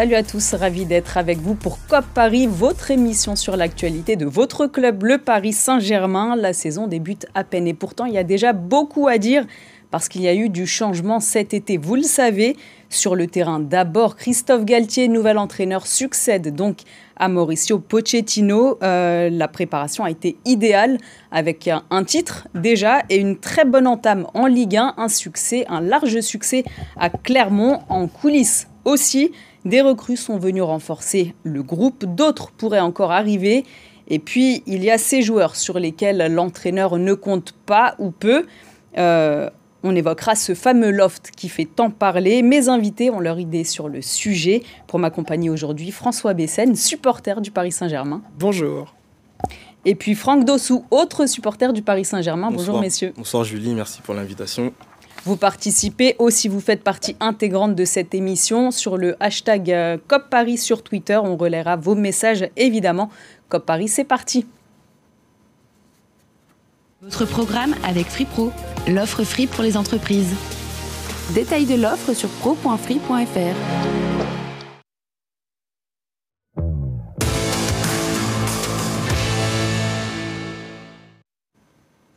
Salut à tous, ravi d'être avec vous pour COP Paris, votre émission sur l'actualité de votre club, le Paris Saint-Germain. La saison débute à peine et pourtant il y a déjà beaucoup à dire parce qu'il y a eu du changement cet été. Vous le savez, sur le terrain, d'abord, Christophe Galtier, nouvel entraîneur, succède donc à Mauricio Pochettino. Euh, la préparation a été idéale avec un, un, titre déjà et une très bonne entame en Ligue 1, un succès, un large succès à Clermont en coulisses aussi. Des recrues sont venues renforcer le groupe, d'autres pourraient encore arriver. Et puis, il y a ces joueurs sur lesquels l'entraîneur ne compte pas ou peu. Euh, on évoquera ce fameux loft qui fait tant parler. Mes invités ont leur idée sur le sujet. Pour m'accompagner aujourd'hui, François Bessène, supporter du Paris Saint-Germain. Bonjour. Et puis Franck Dossou, autre supporter du Paris Saint-Germain. Bonjour messieurs. Bonsoir Julie, merci pour l'invitation. Vous participez aussi, vous faites partie intégrante de cette émission sur le hashtag euh, COP Paris sur Twitter. On relaiera vos messages évidemment. COP Paris, c'est parti. Votre programme avec FreePro, l'offre free pour les entreprises. Détail de l'offre sur pro.free.fr.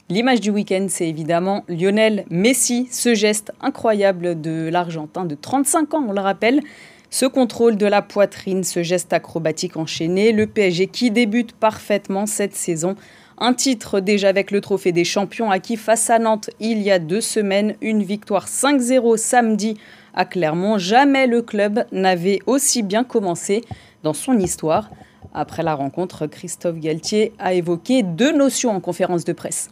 L'image du week-end, c'est évidemment Lionel Messi, ce geste incroyable de l'Argentin de 35 ans, on le rappelle. Ce contrôle de la poitrine, ce geste acrobatique enchaîné, le PSG qui débute parfaitement cette saison. Un titre déjà avec le trophée des champions acquis face à Nantes il y a deux semaines, une victoire 5-0 samedi à Clermont. Jamais le club n'avait aussi bien commencé dans son histoire. Après la rencontre, Christophe Galtier a évoqué deux notions en conférence de presse.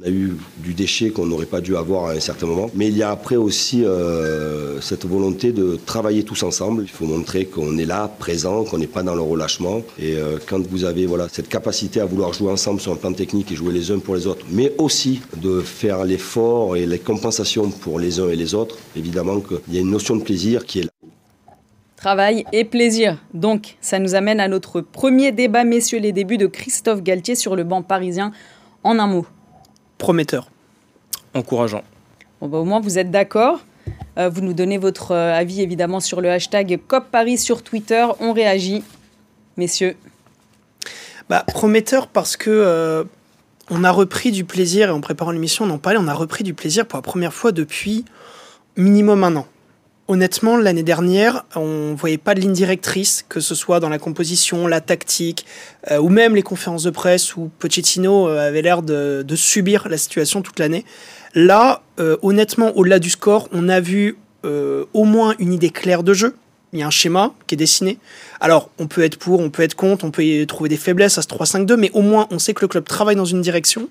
On a eu du déchet qu'on n'aurait pas dû avoir à un certain moment. Mais il y a après aussi euh, cette volonté de travailler tous ensemble. Il faut montrer qu'on est là, présent, qu'on n'est pas dans le relâchement. Et euh, quand vous avez voilà, cette capacité à vouloir jouer ensemble sur un plan technique et jouer les uns pour les autres, mais aussi de faire l'effort et les compensations pour les uns et les autres, évidemment qu'il y a une notion de plaisir qui est là. Travail et plaisir. Donc, ça nous amène à notre premier débat, messieurs, les débuts de Christophe Galtier sur le banc parisien. En un mot, prometteur. Encourageant. Bon, bah, au moins, vous êtes d'accord. Euh, vous nous donnez votre euh, avis évidemment sur le hashtag COP Paris sur Twitter. On réagit. Messieurs. Bah, prometteur parce que euh, on a repris du plaisir, et en préparant l'émission, on en parlait, on a repris du plaisir pour la première fois depuis minimum un an. Honnêtement, l'année dernière, on voyait pas de ligne directrice, que ce soit dans la composition, la tactique, euh, ou même les conférences de presse où Pochettino euh, avait l'air de, subir la situation toute l'année. Là, euh, honnêtement, au-delà du score, on a vu au moins une idée claire de jeu. Il y a un schéma qui est dessiné. Alors, on peut être pour, on peut être contre, on peut y trouver des faiblesses à ce 3-5-2, mais au moins, on sait que le club travaille dans une direction.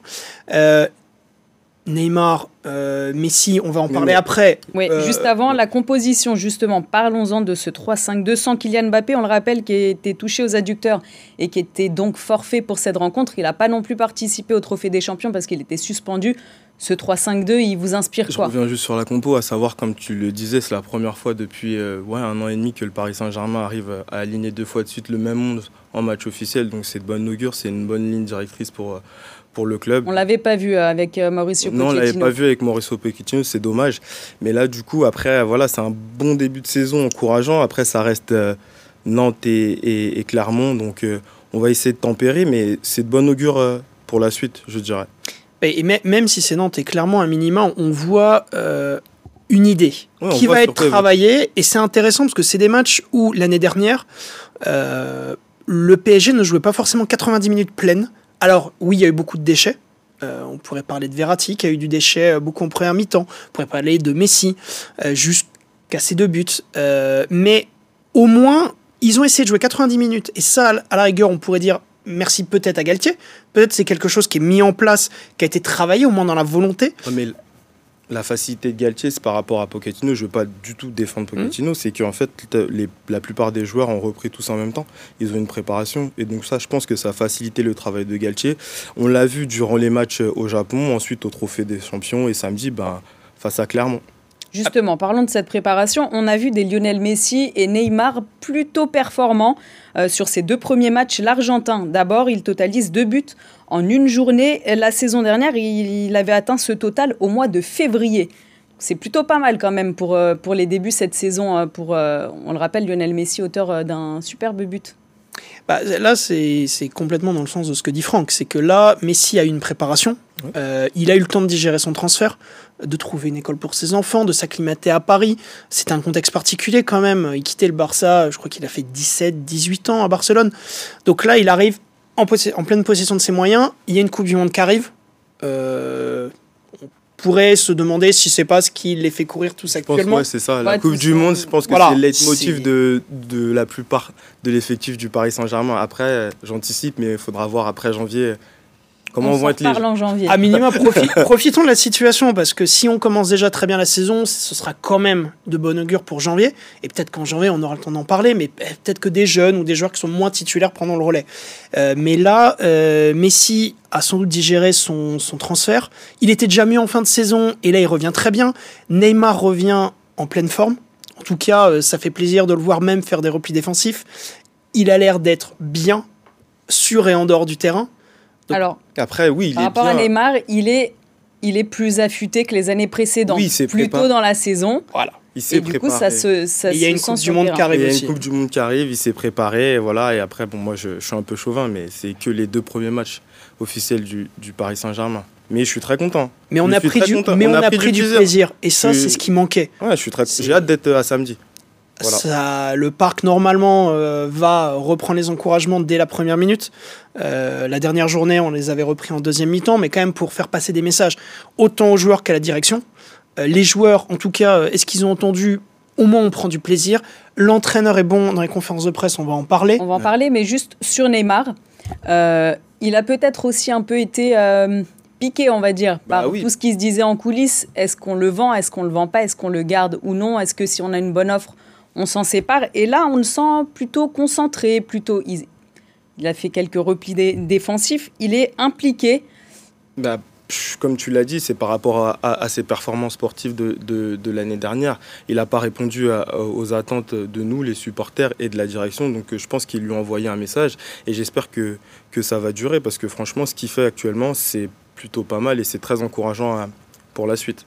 Neymar, euh, Messi, on va en parler oui. après. Oui, euh, juste avant, la composition, justement, parlons-en de ce 3-5-2 sans Kylian Mbappé, on le rappelle, qui était touché aux adducteurs et qui était donc forfait pour cette rencontre. Il n'a pas non plus participé au Trophée des Champions parce qu'il était suspendu. Ce 3-5-2, il vous inspire quoi Je reviens juste sur la compo, à savoir, comme tu le disais, c'est la première fois depuis euh, ouais, un an et demi que le Paris Saint-Germain arrive à aligner deux fois de suite le même monde en match officiel. Donc c'est de bonne augure, c'est une bonne ligne directrice pour pour le club. On l'avait pas vu euh, avec Mauricio Pochettino. Non, on l'avait pas vu avec Mauricio Pochettino, c'est dommage. Mais là, du coup, après, voilà, c'est un bon début de saison encourageant. Après, ça reste euh, Nantes et, et, et, Clermont, donc euh, on va essayer de tempérer, mais c'est de bonne augure euh, pour la suite, je dirais. Et, même si c'est Nantes et Clermont, un minimum, on voit euh, une idée Ouais, qui va être travaillée. Et c'est intéressant parce que c'est des matchs où l'année dernière, euh, le PSG ne jouait pas forcément 90 minutes pleines. Alors oui, il y a eu beaucoup de déchets. Euh, on pourrait parler de Verratti qui a eu du déchet euh, beaucoup en première mi-temps. On pourrait parler de Messi euh, jusqu'à ses deux buts. Mais au moins, ils ont essayé de jouer 90 minutes. Et ça, à la rigueur, on pourrait dire merci peut-être à Galtier. Peut-être c'est quelque chose qui est mis en place, qui a été travaillé au moins dans la volonté. La facilité de Galtier, c'est par rapport à Pochettino. Je ne veux pas du tout défendre Pochettino. C'est qu'en fait, les, la plupart des joueurs ont repris tous en même temps. Ils ont une préparation. Et donc, ça, je pense que ça a facilité le travail de Galtier. On l'a vu durant les matchs au Japon, ensuite au Trophée des Champions et samedi, ben, face à Clermont. Justement, parlons de cette préparation. On a vu des Lionel Messi et Neymar plutôt performants euh, sur ces deux premiers matchs. L'Argentin, d'abord, il totalise deux buts en une journée. La saison dernière, il, il avait atteint ce total au mois de février. c'est plutôt pas mal quand même pour, pour les débuts cette saison. Pour, on le rappelle, Lionel Messi, auteur d'un superbe but. Bah, là, c'est complètement dans le sens de ce que dit Franck. C'est que là, Messi a eu une préparation. Euh, il a eu le temps de digérer son transfert, de trouver une école pour ses enfants, de s'acclimater à Paris. C'est un contexte particulier quand même. Il quittait le Barça, je crois qu'il a fait 17, 18 ans à Barcelone. Donc là, il arrive en, en pleine possession de ses moyens. Il y a une Coupe du Monde qui arrive. Euh, pourrait se demander si c'est pas ce qui les fait courir tous actuellement. c'est ça. La Coupe du Monde, je pense que c'est le leitmotiv de, de la plupart de l'effectif du Paris Saint-Germain. Après, j'anticipe, mais il faudra voir après janvier Comment on, va être les... en janvier. À minima, profitons de la situation parce que si on commence déjà très bien la saison, ce sera quand même de bon augure pour janvier. Et peut-être qu'en janvier, on aura le temps d'en parler, mais peut-être que des jeunes ou des joueurs qui sont moins titulaires prendront le relais. Euh, mais là, euh, Messi a sans doute digéré son, son transfert. Il était déjà mieux en fin de saison et là, il revient très bien. Neymar revient en pleine forme. En tout cas, euh, ça fait plaisir de le voir même faire des replis défensifs. Il a l'air d'être bien sur et en dehors du terrain. Alors, après, oui, il par rapport à Neymar, il est, il est plus affûté que les années précédentes, oui, plus tôt dans la saison. Voilà. Il s'est préparé. Du coup, ça se, ça il y a une Coupe du Monde qui arrive Il y a une Coupe du Monde qui arrive, il s'est préparé, et voilà. Et après, bon, moi, je, suis un peu chauvin, mais c'est que les deux premiers matchs officiels du, du Paris Saint-Germain. Mais je suis très content. Mais on a pris, du, mais on, a, pris, du, plaisir. Et ça, c'est ce qui manquait. Ouais, je suis très. J'ai hâte d'être à samedi. Ça, le parc normalement euh, va reprendre les encouragements dès la première minute. Euh, la dernière journée, on les avait repris en deuxième mi-temps, mais quand même pour faire passer des messages autant aux joueurs qu'à la direction. Euh, les joueurs, en tout cas, est-ce qu'ils ont entendu? Au moins, on prend du plaisir. L'entraîneur est bon dans les conférences de presse, on va en parler. On va en parler, mais juste sur Neymar, il a peut-être aussi un peu été piqué, on va dire, bah par tout ce qui se disait en coulisses. Est-ce qu'on le vend? Est-ce qu'on le vend pas? Est-ce qu'on le garde ou non? Est-ce que si on a une bonne offre, on s'en sépare. Et là, on le sent plutôt concentré, plutôt. Il, a fait quelques replis défensifs. Il est impliqué. Bah, comme tu l'as dit, c'est par rapport à, ses performances sportives de, l'année dernière. Il n'a pas répondu aux attentes de nous, les supporters, et de la direction. Donc je pense qu'il lui a envoyé un message. Et j'espère que, que ça va durer, parce que franchement, ce qu'il fait actuellement, c'est plutôt pas mal et c'est très encourageant hein, pour la suite.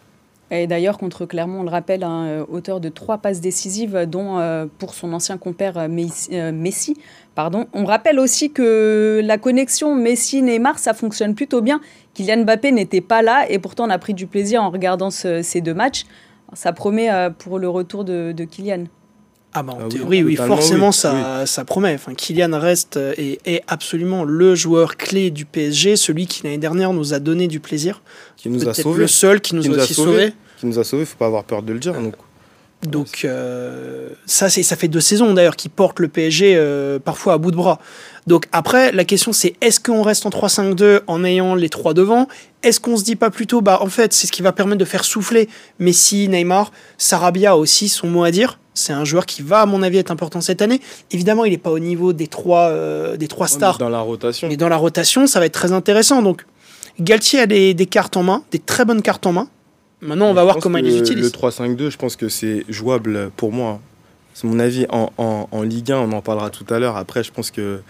Et d'ailleurs, contre Clermont, on le rappelle, euh, auteur de trois passes décisives, dont euh, pour son ancien compère euh, Messi. Pardon. On rappelle aussi que la connexion Messi-Neymar, ça fonctionne plutôt bien. Kylian Mbappé n'était pas là et pourtant on a pris du plaisir en regardant ces deux matchs. Ça promet pour le retour de, Kylian. Ah bah en ah théorie, oui, forcément Ça, ça promet. Enfin, Kylian reste et est absolument le joueur clé du PSG, celui qui l'année dernière nous a donné du plaisir qui nous a sauvés. Le seul qui nous a, aussi sauvés. Qui nous a sauvés, faut pas avoir peur de le dire. Donc, donc euh, ça, ça fait deux saisons d'ailleurs qui porte le PSG euh, parfois à bout de bras. Donc après, la question c'est est-ce qu'on reste en 3-5-2 en ayant les trois devant? Est-ce qu'on se dit pas plutôt, bah en fait, c'est ce qui va permettre de faire souffler Messi, Neymar, Sarabia aussi son mot à dire. C'est un joueur qui va, à mon avis, être important cette année. Évidemment, il n'est pas au niveau des trois, euh, des trois stars. dans la rotation. Mais dans la rotation, ça va être très intéressant. Donc, Galtier a des, cartes en main, des très bonnes cartes en main. Maintenant, on va voir comment il les utilise. Le 3-5-2, je pense que c'est jouable pour moi. C'est mon avis. En, Ligue 1, on en parlera tout à l'heure. Après, je pense que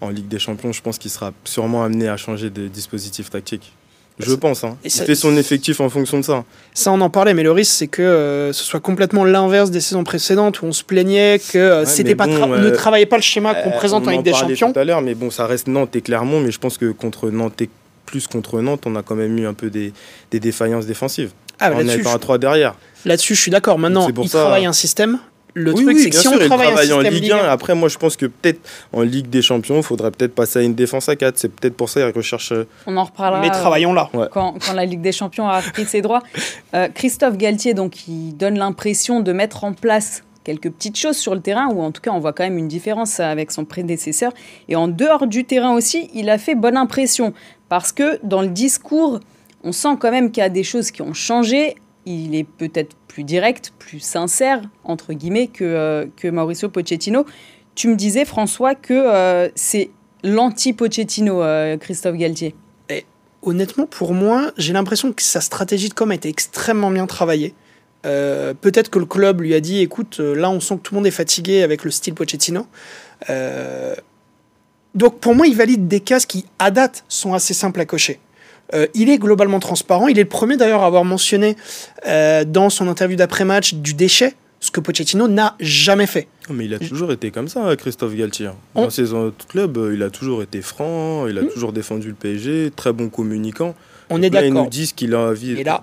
en Ligue des Champions, je pense qu'il sera sûrement amené à changer de dispositif tactique. Je pense. Hein. Il fait son effectif en fonction de ça. Ça, on en parlait, mais le risque, c'est que euh, ce soit complètement l'inverse des saisons précédentes où on se plaignait que euh, c'était pas ne euh, travaillait pas le schéma qu'on présente en Ligue des Champions. tout à l'heure, mais bon, ça reste Nantes et Clermont, mais je pense que contre Nantes et plus contre Nantes, on a quand même eu un peu des, défaillances défensives. Ah, on est à 3 derrière. Là-dessus, je suis d'accord. Maintenant, il travaille un système. Le truc, c'est que si on travaille, en Ligue 1, après, moi, je pense que peut-être en Ligue des Champions, il faudrait peut-être passer à une défense à 4. C'est peut-être pour ça qu'ils recherchent. Euh, on en reparlera. Mais travaillons là. Quand, la Ligue des Champions a pris ses droits. Euh, Christophe Galtier, donc, il donne l'impression de mettre en place quelques petites choses sur le terrain, ou en tout cas on voit quand même une différence avec son prédécesseur. Et en dehors du terrain aussi, il a fait bonne impression, parce que dans le discours, on sent quand même qu'il y a des choses qui ont changé. Il est peut-être plus direct, plus sincère, entre guillemets, que, euh, que Mauricio Pochettino. Tu me disais, François, que euh, c'est l'anti-Pochettino, euh, Christophe Galtier. Honnêtement, pour moi, j'ai l'impression que sa stratégie de com a été extrêmement bien travaillée. Euh, peut-être que le club lui a dit écoute, là on sent que tout le monde est fatigué avec le style Pochettino. Donc pour moi, il valide des cases qui, à date, sont assez simples à cocher. Euh, il est globalement transparent. Il est le premier d'ailleurs à avoir mentionné euh, dans son interview d'après-match du déchet, ce que Pochettino n'a jamais fait. Mais il a toujours été comme ça, Christophe Galtier. Dans ses autres clubs, il a toujours été franc, il a hmm. toujours défendu le PSG, très bon communicant. On est d'accord. Ils nous disent qu'il a envie. Et là,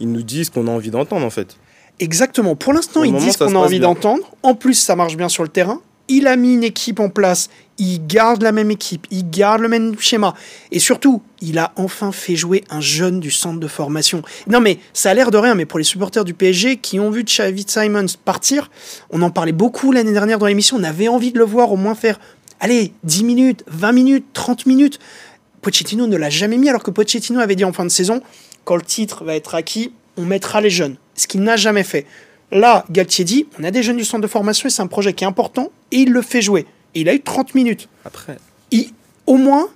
ils nous disent qu'on a envie d'entendre en fait. Exactement. Pour l'instant, ils disent qu'on a envie d'entendre. En plus, ça marche bien sur le terrain. Il a mis une équipe en place. Il garde la même équipe. Il garde le même schéma. Et surtout, il a enfin fait jouer un jeune du centre de formation. Non, mais ça a l'air de rien, mais pour les supporters du PSG qui ont vu Xavi Simons partir, on en parlait beaucoup l'année dernière dans l'émission. On avait envie de le voir au moins faire, allez, 10 minutes, 20 minutes, 30 minutes. Pochettino ne l'a jamais mis, alors que Pochettino avait dit en fin de saison quand le titre va être acquis, on mettra les jeunes. Ce qu'il n'a jamais fait. Là, Galtier dit, on a des jeunes du centre de formation et c'est un projet qui est important et il le fait jouer. Et il a eu 30 minutes. Après. au moins,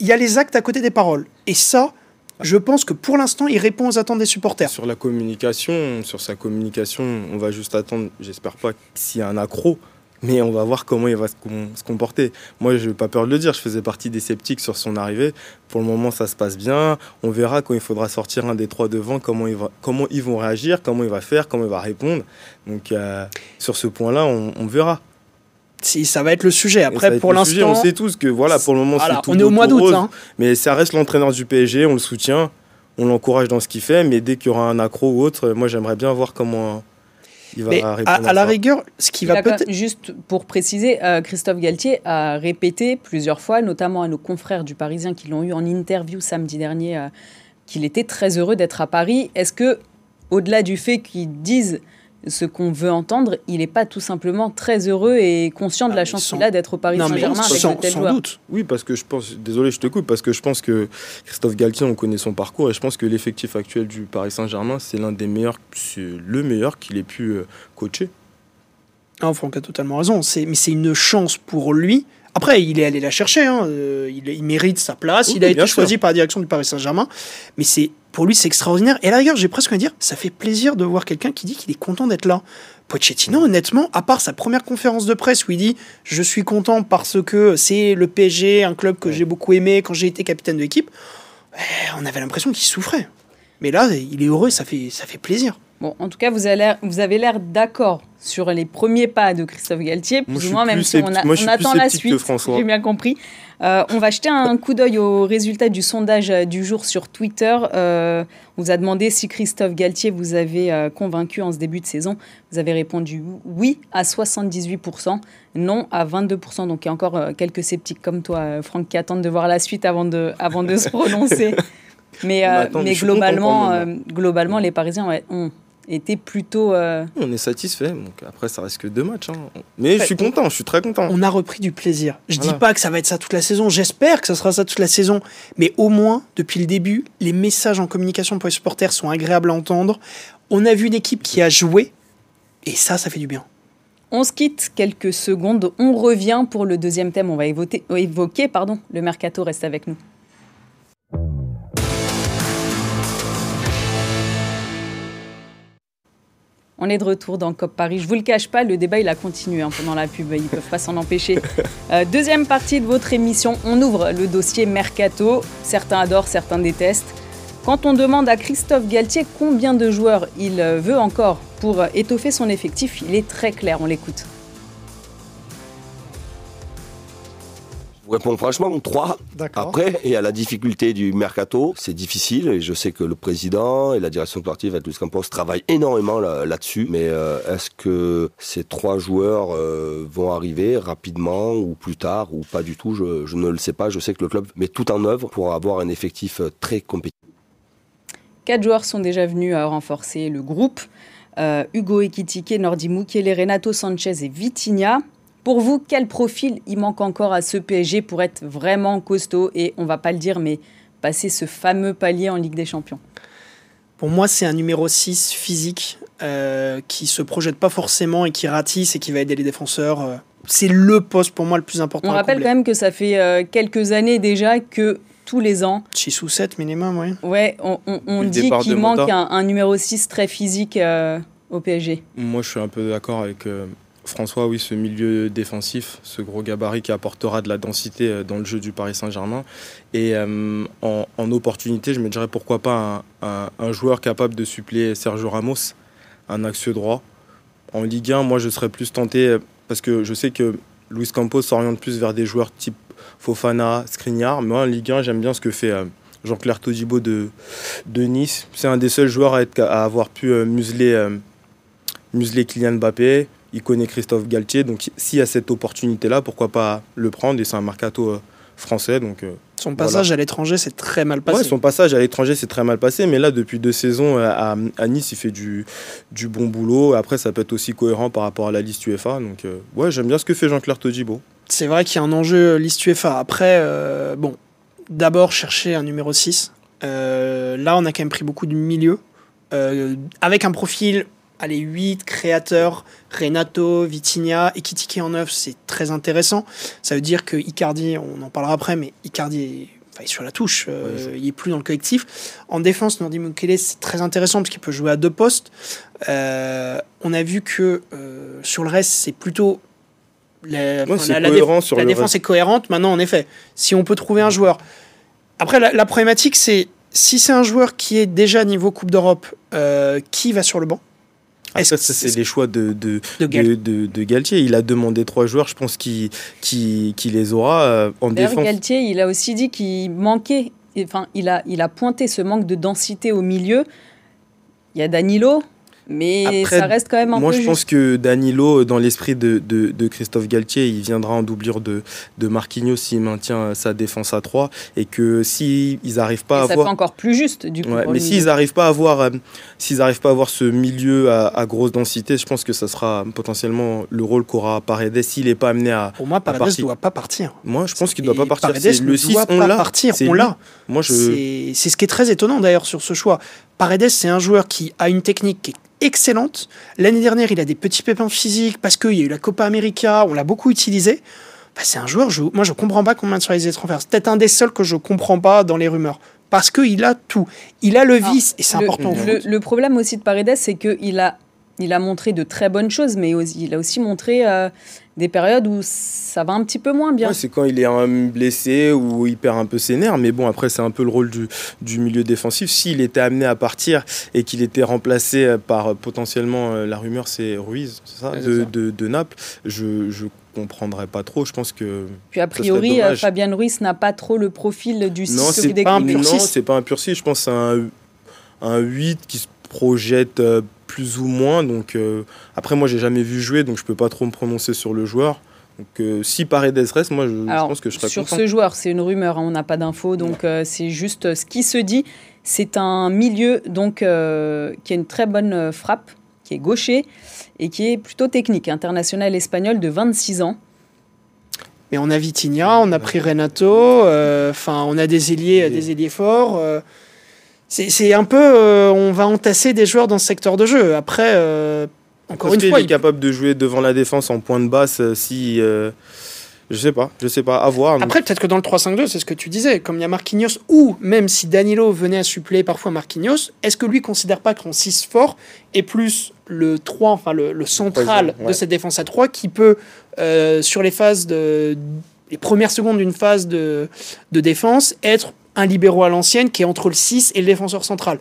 il y a les actes à côté des paroles. Et ça, je pense que pour l'instant, il répond aux attentes des supporters. Sur la communication, sur sa communication, on va juste attendre, j'espère pas s'il y a un accro, mais on va voir comment il va se, comporter. Moi, je n'ai pas peur de le dire, je faisais partie des sceptiques sur son arrivée. Pour le moment, ça se passe bien. On verra quand il faudra sortir un des trois devant, comment, il va, comment ils vont réagir, comment il va faire, comment il va répondre. Donc, euh, sur ce point-là, on, verra. Si, ça va être le sujet. Après, pour l'instant. On sait tous que, voilà, pour le moment, c'est tout. On est au mois d'août. Hein. Mais ça reste l'entraîneur du PSG, on le soutient, on l'encourage dans ce qu'il fait. Mais dès qu'il y aura un accro ou autre, moi, j'aimerais bien voir comment mais à, la rigueur, ce qui va peut-être. Juste pour préciser, euh, Christophe Galtier a répété plusieurs fois, notamment à nos confrères du Parisien qui l'ont eu en interview samedi dernier, euh, qu'il était très heureux d'être à Paris. Est-ce que, au-delà du fait qu'ils disent ce qu'on veut entendre, il n'est pas tout simplement très heureux et conscient de la ah, chance qu'il a d'être au Paris Saint-Germain avec sans, sans doute. Oui, parce que je pense, désolé, je te coupe, parce que je pense que Christophe Galtier, on connaît son parcours et je pense que l'effectif actuel du Paris Saint-Germain, c'est l'un des meilleurs, c'est le meilleur qu'il ait pu euh, coacher. Ah, Franck a totalement raison, mais c'est une chance pour lui après, il est allé la chercher, hein. euh, il, mérite sa place, il a été choisi par la direction du Paris Saint-Germain, mais c'est pour lui c'est extraordinaire. Et à la rigueur, j'ai presque envie de dire, ça fait plaisir de voir quelqu'un qui dit qu'il est content d'être là. Pochettino, honnêtement, à part sa première conférence de presse où il dit je suis content parce que c'est le PSG, un club que j'ai beaucoup aimé quand j'ai été capitaine de l'équipe, eh, on avait l'impression qu'il souffrait. Mais là, il est heureux, ça fait, ça fait plaisir. Bon, en tout cas, vous avez l'air d'accord sur les premiers pas de Christophe Galtier, plus ou moins, même si on, attend la suite, j'ai bien compris. Euh, on va jeter un coup d'œil aux résultats du sondage du jour sur Twitter. Euh, on vous a demandé si Christophe Galtier vous avait euh, convaincu en ce début de saison. Vous avez répondu oui à 78%, non à 22%. Donc il y a encore quelques sceptiques comme toi, Franck, qui attendent de voir la suite avant de, avant de se prononcer. Mais, mais globalement, globalement, les Parisiens ont était plutôt. Euh, on est satisfait. Donc après, ça reste que deux matchs. Hein. Mais je suis content, je suis très content. On a repris du plaisir. Je dis pas que ça va être ça toute la saison. J'espère que ça sera ça toute la saison. Mais au moins, depuis le début, les messages en communication pour les supporters sont agréables à entendre. On a vu une équipe qui a joué. Et ça, ça fait du bien. On se quitte quelques secondes. On revient pour le deuxième thème. On va évoquer, évoquer pardon, le mercato. Reste avec nous. On est de retour dans COP Paris. Je vous le cache pas, le débat il a continué hein, pendant la pub, ils peuvent pas s'en empêcher. Euh, deuxième partie de votre émission, on ouvre le dossier Mercato. Certains adorent, certains détestent. Quand on demande à Christophe Galtier combien de joueurs il veut encore pour étoffer son effectif, il est très clair, on l'écoute. Vous répondre franchement, trois. Après, et à la difficulté du mercato, c'est difficile. Et je sais que le président et la direction sportive à Luis Campos travaillent énormément là-dessus. mais euh, est-ce que ces trois joueurs euh, vont arriver rapidement ou plus tard ou pas du tout je, je, ne le sais pas. Je sais que le club met tout en œuvre pour avoir un effectif euh, très compétitif. Quatre joueurs sont déjà venus à renforcer le groupe. Hugo Ekitike, Nordi Mukele, Renato Sanchez et Vitinha. Pour vous, quel profil il manque encore à ce PSG pour être vraiment costaud et, on va pas le dire, mais passer ce fameux palier en Ligue des Champions? Pour moi, c'est un numéro 6 physique euh, qui se projette pas forcément et qui ratisse et qui va aider les défenseurs. Euh. C'est le poste pour moi le plus important. On rappelle quand même que ça fait euh, quelques années déjà que tous les ans. 6 ou 7 minimum, oui. Ouais, on, dit qu'il manque un, un, numéro 6 très physique au PSG. Moi, je suis un peu d'accord avec François, oui, ce milieu défensif, ce gros gabarit qui apportera de la densité euh, dans le jeu du Paris Saint-Germain. Et euh, en, opportunité, je me dirais pourquoi pas un, joueur capable de suppléer Sergio Ramos, un axe droit. En Ligue 1, moi, je serais plus tenté, euh, parce que je sais que Luis Campos s'oriente plus vers des joueurs type Fofana, Skriniar. Moi, en Ligue 1, j'aime bien ce que fait Jean-Claire Todibo de, Nice. C'est un des seuls joueurs à avoir pu museler, museler Kylian Mbappé il connaît Christophe Galtier. Donc s'il y a cette opportunité-là, pourquoi pas le prendre Et c'est un mercato euh, français. Donc, euh, son passage à l'étranger s'est très mal passé. son passage à l'étranger s'est très mal passé, mais là, depuis deux saisons euh, à, Nice, il fait du, du, bon boulot. Après, ça peut être aussi cohérent par rapport à la liste UEFA. Donc, ouais, j'aime bien ce que fait Jean-Claire Todibo. C'est vrai qu'il y a un enjeu liste UEFA. Après, bon, d'abord chercher un numéro 6. là, on a quand même pris beaucoup du milieu. avec un profil allez, 8 créateurs, Renato, Vitinha, Ekitike en 9, c'est très intéressant. Ça veut dire que Icardi, on en parlera après, mais Icardi est, sur la touche, euh, il est plus dans le collectif. En défense, Nordi Mukele, c'est très intéressant parce qu'il peut jouer à deux postes. Euh, on a vu que euh, sur le reste, c'est plutôt la, défense est cohérente. Maintenant, en effet, si on peut trouver un joueur. Après, la, problématique, c'est si c'est un joueur qui est déjà niveau Coupe d'Europe, qui va sur le banc? Ça, c'est les choix de, de, de, Galtier. Il a demandé trois joueurs, je pense qu'il les aura euh, en défense. Galtier, il a aussi dit qu'il manquait, enfin, il a, il a pointé ce manque de densité au milieu. Il y a Danilo, mais ça reste quand même un moi, peu. Moi, je pense que Danilo, dans l'esprit de, de, Christophe Galtier, il viendra en doublure de, de Marquinhos s'il maintient sa défense à 3 et que s'ils si n'arrivent pas à ça avoir. Ça fait encore plus juste, du coup. mais s'ils n'arrivent pas à avoir, euh, s'ils n'arrivent pas à avoir ce milieu à, grosse densité, je pense que ça sera potentiellement le rôle qu'aura Paredes s'il n'est pas amené à. Pour moi, Paredes ne doit pas partir. Moi, je pense qu'il ne doit pas partir. Paredes le 6, doit on pas partir. On l'a. Moi, je. C'est ce qui est très étonnant d'ailleurs sur ce choix. Paredes, c'est un joueur qui a une technique qui est excellente. L'année dernière, il a des petits pépins physiques parce qu'il y a eu la Copa América, on l'a beaucoup utilisé. Bah, c'est un joueur, je, moi je comprends pas combien sur les étrangers. C'est peut-être un des seuls que je comprends pas dans les rumeurs. Parce qu'il a tout. Il a le vice et c'est important. Le, problème aussi de Paredes, c'est qu'il a, il a montré de très bonnes choses, mais il a aussi montré euh, des périodes où ça va un petit peu moins bien. c'est quand il est blessé ou il perd un peu ses nerfs. Mais bon, après, c'est un peu le rôle du, du milieu défensif. S'il était amené à partir et qu'il était remplacé par euh, potentiellement, euh, la rumeur, c'est Ruiz, ça, de, De, de, Naples, je, je comprendrais pas trop. Je pense que. Puis a priori, euh, Fabien Ruiz n'a pas trop le profil du Non, c'est pas, un non, c'est pas un pur Je pense c'est un, un 8 qui se projette plus ou moins. Donc euh, après, moi, j'ai jamais vu jouer, donc je peux pas trop me prononcer sur le joueur. Donc euh, si Paredes reste, moi, je, pense que je serais sur ce joueur, c'est une rumeur, hein, on n'a pas d'infos, donc euh, c'est juste ce qui se dit. C'est un milieu donc qui a une très bonne frappe, qui est gaucher et qui est plutôt technique, international espagnol de 26 ans. Mais on a Vitinha, on a pris Renato, enfin on a des ailiers, des ailiers forts. C'est un peu, euh, on va entasser des joueurs dans ce secteur de jeu. Après, euh, encore une fois, il est capable de jouer devant la défense en point de basse euh, si. je sais pas, je sais pas, à voir. Après, peut-être que dans le 3-5-2, c'est ce que tu disais, comme il y a Marquinhos, ou même si Danilo venait à suppléer parfois Marquinhos, est-ce que lui considère pas qu'en 6 fort est plus le 3, enfin le, central de cette défense à 3 qui peut, sur les phases de. les premières secondes d'une phase de, de défense, être un libéraux à l'ancienne qui est entre le 6 et le défenseur central.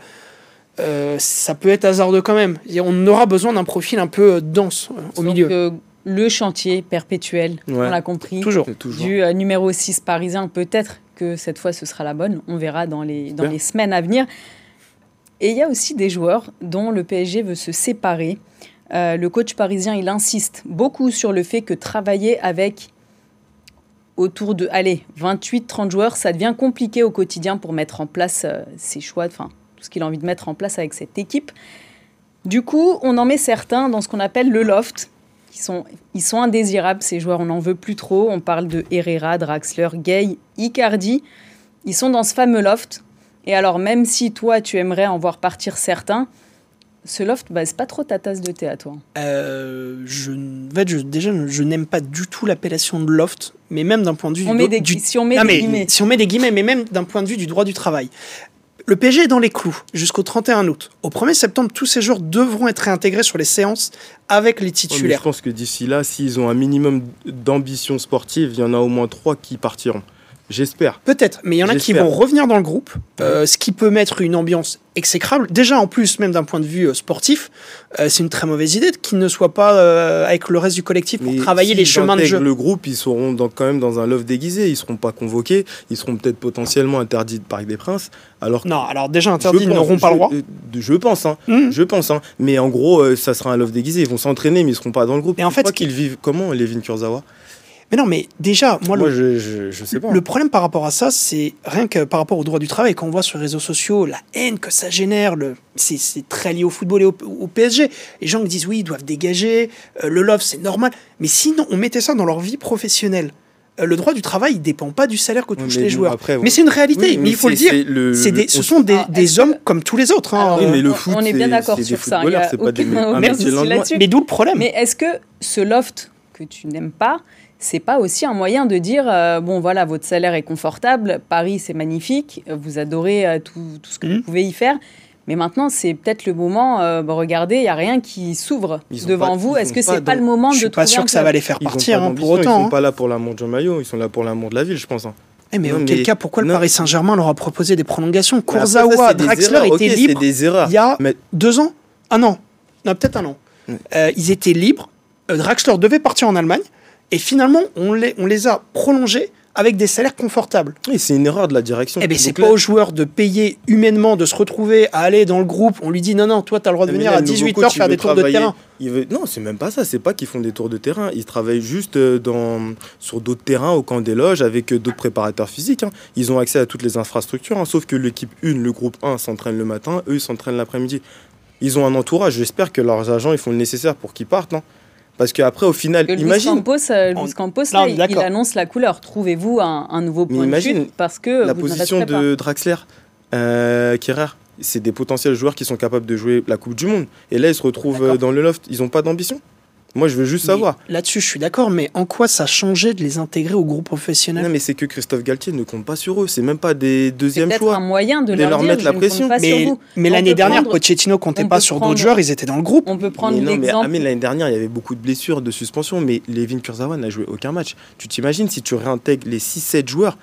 Euh, ça peut être hasardeux quand même. on aura besoin d'un profil un peu euh, dense euh, au milieu. le chantier perpétuel, on l'a compris, toujours. du numéro 6 parisien, peut-être que cette fois ce sera la bonne, on verra dans les, dans les semaines à venir. Et il y a aussi des joueurs dont le PSG veut se séparer. le coach parisien, il insiste beaucoup sur le fait que travailler avec autour de, allez, 28-30 joueurs, ça devient compliqué au quotidien pour mettre en place euh, ses choix, enfin, tout ce qu'il a envie de mettre en place avec cette équipe. Du coup, on en met certains dans ce qu'on appelle le loft. Ils sont, ils sont indésirables, ces joueurs, on n'en veut plus trop. On parle de Herrera, Draxler, Gay, Icardi. Ils sont dans ce fameux loft. Et alors, même si toi, tu aimerais en voir partir certains, ce loft, bah, c'est pas trop ta tasse de thé à toi euh, je, en fait, je, Déjà, je n'aime pas du tout l'appellation de loft, mais même d'un point de vue... On met des, si on met des guillemets. Si on met des guillemets, mais même d'un point de vue du droit du travail. le PSG est dans les clous jusqu'au 31 août. Au 1er septembre, tous ces joueurs devront être réintégrés sur les séances avec les titulaires. je pense que d'ici là, s'ils ont un minimum d'ambition sportive, il y en a au moins trois qui partiront. J'espère. Peut-être, mais il y en a qui vont revenir dans le groupe, euh, ce qui peut mettre une ambiance exécrable. Déjà, en plus, même d'un point de vue euh, sportif, euh, c'est une très mauvaise idée qu'il ne soit pas avec le reste du collectif pour travailler les chemins de jeu. Le groupe, ils seront quand même dans un love déguisé. Ils seront pas convoqués. Ils seront peut-être potentiellement interdits de Parc des Princes. Alors non, alors déjà interdits, ils n'auront pas le droit. Je pense, hein, mmh. je pense. Hein. Mais en gros, ça sera un love déguisé. Ils vont s'entraîner, mais ils seront pas dans le groupe. Et en fait, qu'ils vivent comment, Levin Kurzawa? Mais non, mais déjà, moi, le, je, je, sais pas. le problème par rapport à ça, c'est rien que par rapport au droit du travail, quand on voit sur les réseaux sociaux la haine que ça génère, le, c'est, très lié au football et au, PSG. Les gens qui disent oui, ils doivent dégager, euh, le love, c'est normal. Mais sinon, on mettait ça dans leur vie professionnelle. Euh, le droit du travail, il dépend pas du salaire que touchent les joueurs. mais c'est une réalité, mais, il faut le dire. C'est des, ce sont des, des hommes comme tous les autres. Hein. oui, mais le foot, on est bien d'accord sur ça. Il y a aucun, Mais d'où le problème? Mais est-ce que ce loft que tu n'aimes pas, c'est pas aussi un moyen de dire euh, bon voilà votre salaire est confortable, Paris c'est magnifique, vous adorez euh, tout, ce que vous mmh. pouvez y faire, mais maintenant c'est peut-être le moment. Euh, regardez, il y a rien qui s'ouvre devant vous. Est-ce que c'est pas, le moment de Je suis pas sûr que ça va les faire partir hein, pour autant. Ils sont hein. pas là pour l'amour de maillot, ils sont là pour l'amour de la ville, je pense. Hein. Eh mais en quel cas, pourquoi le Paris Saint-Germain leur a proposé des prolongations? Kurzawa, Draxler étaient libres il y a deux ans Un an Non, peut-être un an. ils étaient libres. Draxler devait partir en Allemagne. Et finalement, on les, on les a prolongés avec des salaires confortables. Et c'est une erreur de la direction. Eh bien, c'est pas aux joueurs de payer humainement, de se retrouver à aller dans le groupe. On lui dit non, non, toi, tu as le droit de venir à 18h faire des tours de terrain. Il veut... Non, c'est même pas ça. C'est pas qu'ils font des tours de terrain. Ils travaillent juste euh, dans... sur d'autres terrains au camp des loges avec euh, d'autres préparateurs physiques. Hein. Ils ont accès à toutes les infrastructures. Hein. Sauf que l'équipe 1, le groupe 1, s'entraîne le matin. Eux, ils s'entraînent l'après-midi. Ils ont un entourage. J'espère que leurs agents ils font le nécessaire pour qu'ils partent. Hein. Parce qu'après, au final, imagine. Campos, euh, Campos là, il, annonce la couleur. Trouvez-vous un, nouveau point de chute parce que la position de Draxler, euh, c'est des potentiels joueurs qui sont capables de jouer la Coupe du Monde. Et là, ils se retrouvent euh, dans le loft. Ils n'ont pas d'ambition. Moi, je veux juste savoir. Là-dessus, je suis d'accord, mais en quoi ça a changé de les intégrer au groupe professionnel Non, mais c'est que Christophe Galtier ne compte pas sur eux. C'est même pas des deuxièmes choix. C'est un moyen de, leur, mettre la pression. mais, mais l'année dernière, Pochettino comptait pas sur d'autres joueurs. Ils étaient dans le groupe. On peut prendre l'exemple. Mais, l'année dernière, il y avait beaucoup de blessures, de suspensions, mais Levin Kurzawa n'a joué aucun match. Tu t'imagines si tu réintègres les 6-7 joueurs?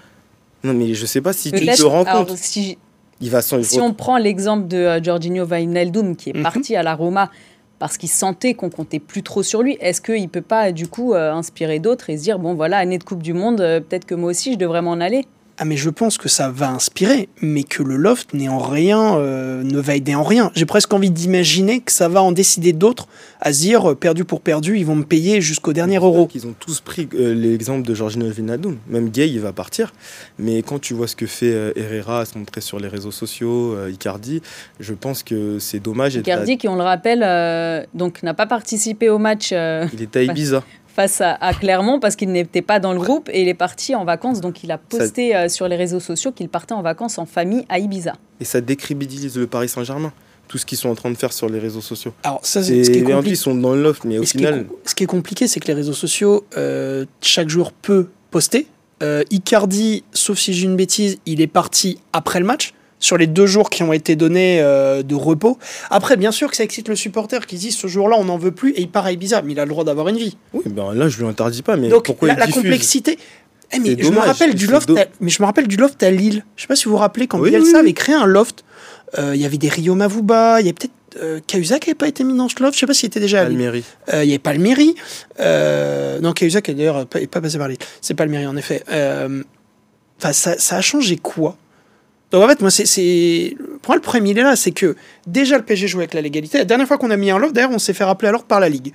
Non, mais je sais pas si tu te rends compte. Si, il va si on prend l'exemple de uh, Jorginho Wijnaldum qui est mhm. parti à la Roma parce qu'il sentait qu'on comptait plus trop sur lui. Est-ce qu'il ne peut pas, du coup, euh, inspirer d'autres et se dire, bon, voilà, année de Coupe du Monde, euh, peut-être que moi aussi, je devrais m'en aller? Ah mais je pense que ça va inspirer, mais que le loft n'est en rien, euh, ne va aider en rien. J'ai presque envie d'imaginer que ça va en décider d'autres à se dire euh, perdu pour perdu, ils vont me payer jusqu'au dernier euro. Ils ont tous pris euh, l'exemple de Jorginho Vinadum. Même Gay, il va partir. Mais quand tu vois ce que fait Herrera à se montrer sur les réseaux sociaux, Icardi, je pense que c'est dommage. Icardi, qui on le rappelle, donc n'a pas participé au match. il était à Ibiza face à, Clermont parce qu'il n'était pas dans le groupe et il est parti en vacances. Donc il a posté euh, sur les réseaux sociaux qu'il partait en vacances en famille à Ibiza. Et ça décrédibilise le Paris Saint-Germain tout ce qu'ils sont en train de faire sur les réseaux sociaux. Alors ça, c'est ce qui est compliqué. Ils sont dans le loft, mais au final, ce qui est compliqué, c'est que les réseaux sociaux, euh, chaque jour peut poster. Euh, Icardi, sauf si j'ai une bêtise, il est parti après le match sur les deux jours qui ont été donnés euh, de repos. Après, bien sûr que ça excite le supporter qui dit ce jour-là, on n'en veut plus et il part à Ibiza, mais il a le droit d'avoir une vie. Oui, ben là, je lui interdis pas, mais Donc, pourquoi la, la complexité. Eh, mais je me rappelle du loft, à, mais je me rappelle du loft à Lille. Je sais pas si vous vous rappelez quand Bielsa avait créé un loft. Euh, il y avait des Rio Mavuba, il y avait peut-être euh, Cahuzac qui n'avait pas été mis dans ce loft. Je sais pas s'il était déjà à Lille. Euh, il n'y avait pas le mairie. Euh, non, Cahuzac d'ailleurs n'est pas, pas passé par Lille. C'est pas le mairie en effet. Enfin, ça, ça a changé quoi? Donc en fait, moi, c'est. Pour le premier, il est là, c'est que déjà le PSG joue avec la légalité. La dernière fois qu'on a mis un loft, d'ailleurs, on s'est fait rappeler alors par la Ligue.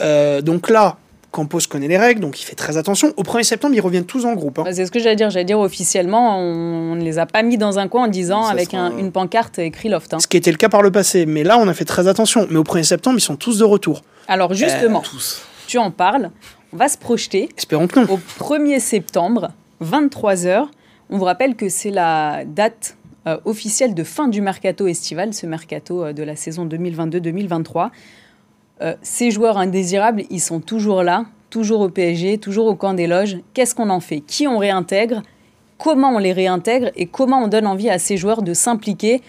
Euh, donc là, Campos connaît les règles, donc il fait très attention. Au 1er septembre, ils reviennent tous en groupe. Hein. C'est ce que j'allais dire. J'allais dire officiellement, on ne les a pas mis dans un coin en disant avec une pancarte écrit loft. Hein. Ce qui était le cas par le passé. Mais là, on a fait très attention. Mais au 1er septembre, ils sont tous de retour. Alors justement, euh, tu en parles. On va se projeter. Espérons que non. Au 1er septembre, 23h, on vous rappelle que c'est la date euh, officielle de fin du mercato estival, ce mercato euh, de la saison 2022-2023. Euh, ces joueurs indésirables, ils sont toujours là, toujours au PSG, toujours au camp des loges. Qu'est-ce qu'on en fait? Qui on réintègre? Comment on les réintègre? Et comment on donne envie à ces joueurs de s'impliquer?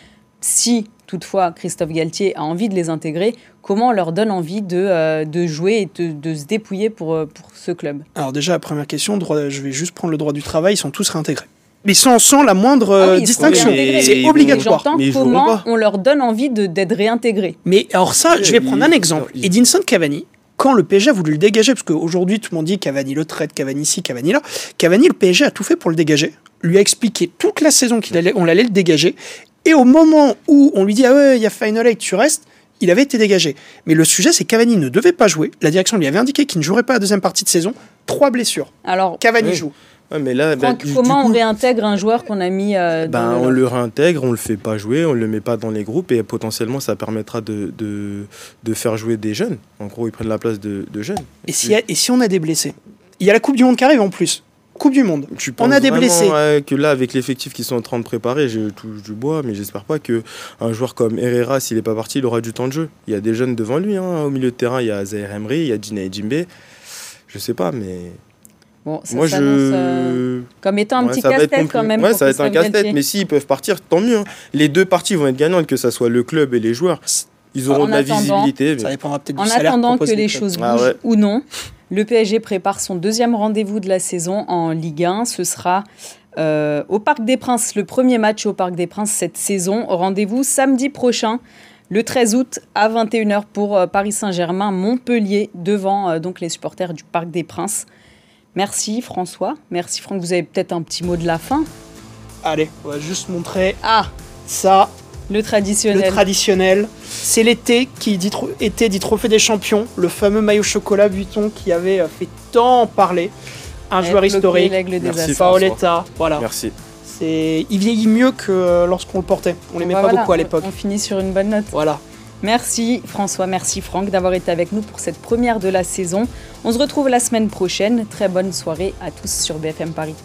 Si toutefois Christophe Galtier a envie de les intégrer, comment on leur donne envie de, de jouer et de, se dépouiller pour, pour ce club? Alors déjà, première question, je vais juste prendre le droit du travail, ils sont tous réintégrés. Mais sans, sans la moindre ah euh, distinction. C'est obligatoire. Mais comment on leur donne envie d'être réintégrés. Mais alors ça, je vais prendre un exemple. Edinson Cavani, quand le PSG a voulu le dégager, parce qu'aujourd'hui tout le monde dit Cavani le traite, Cavani ici, Cavani là, Cavani, le PSG a tout fait pour le dégager, lui a expliqué toute la saison qu'on allait, on allait le dégager, et au moment où on lui dit Ah ouais, il y a Final Eight, tu restes, il avait été dégagé. Mais le sujet, c'est Cavani ne devait pas jouer. La direction lui avait indiqué qu'il ne jouerait pas la deuxième partie de saison. Trois blessures. Alors, Cavani joue. Mais là, ben, comment on réintègre un joueur qu'on a mis euh, ben, On le réintègre, on le fait pas jouer, on le met pas dans les groupes et potentiellement ça permettra de, de, faire jouer des jeunes. En gros, ils prennent la place de, jeunes. Et, si, et si on a des blessés? Il y a la Coupe du Monde qui arrive en plus. Coupe du Monde. on a des blessés. que là, avec l'effectif qu'ils sont en train de préparer, je touche du bois, mais j'espère pas que un joueur comme Herrera, s'il n'est pas parti, il aura du temps de jeu. Il y a des jeunes devant lui. Hein. Au milieu de terrain, il y a Zaire Emery, il y a Dina Jimbe. Je sais pas, mais. Bon, ça Moi, je... Euh, comme étant un petit casse-tête quand même. Ouais, ça va être un casse-tête, mais s'ils peuvent partir, tant mieux. Hein. Les deux parties vont être gagnantes, que ce soit le club et les joueurs. Ils auront de la visibilité. Ça dépendra peut-être du En attendant que les choses ah bougent ou non, le PSG prépare son deuxième rendez-vous de la saison en Ligue 1. Ce sera euh, au Parc des Princes, le premier match au Parc des Princes cette saison. Rendez-vous samedi prochain, le 13 août à 21h pour euh, Paris Saint-Germain, Montpellier, devant euh, donc les supporters du Parc des Princes. Merci François. Merci Franck. Vous avez peut-être un petit mot de la fin Allez, on va juste montrer ah. ça le traditionnel. Le traditionnel. C'est l'été qui dit été dit trophée des champions, le fameux maillot chocolat Vuitton qui avait euh, fait tant parler. Un joueur historique. Merci Paoletta, voilà. Merci. C'est, il vieillit mieux que euh, lorsqu'on le portait. On l'aimait bah pas beaucoup à l'époque. On finit sur une bonne note. Voilà. Merci François, merci Franck d'avoir été avec nous pour cette première de la saison. On se retrouve la semaine prochaine. Très bonne soirée à tous sur BFM Paris.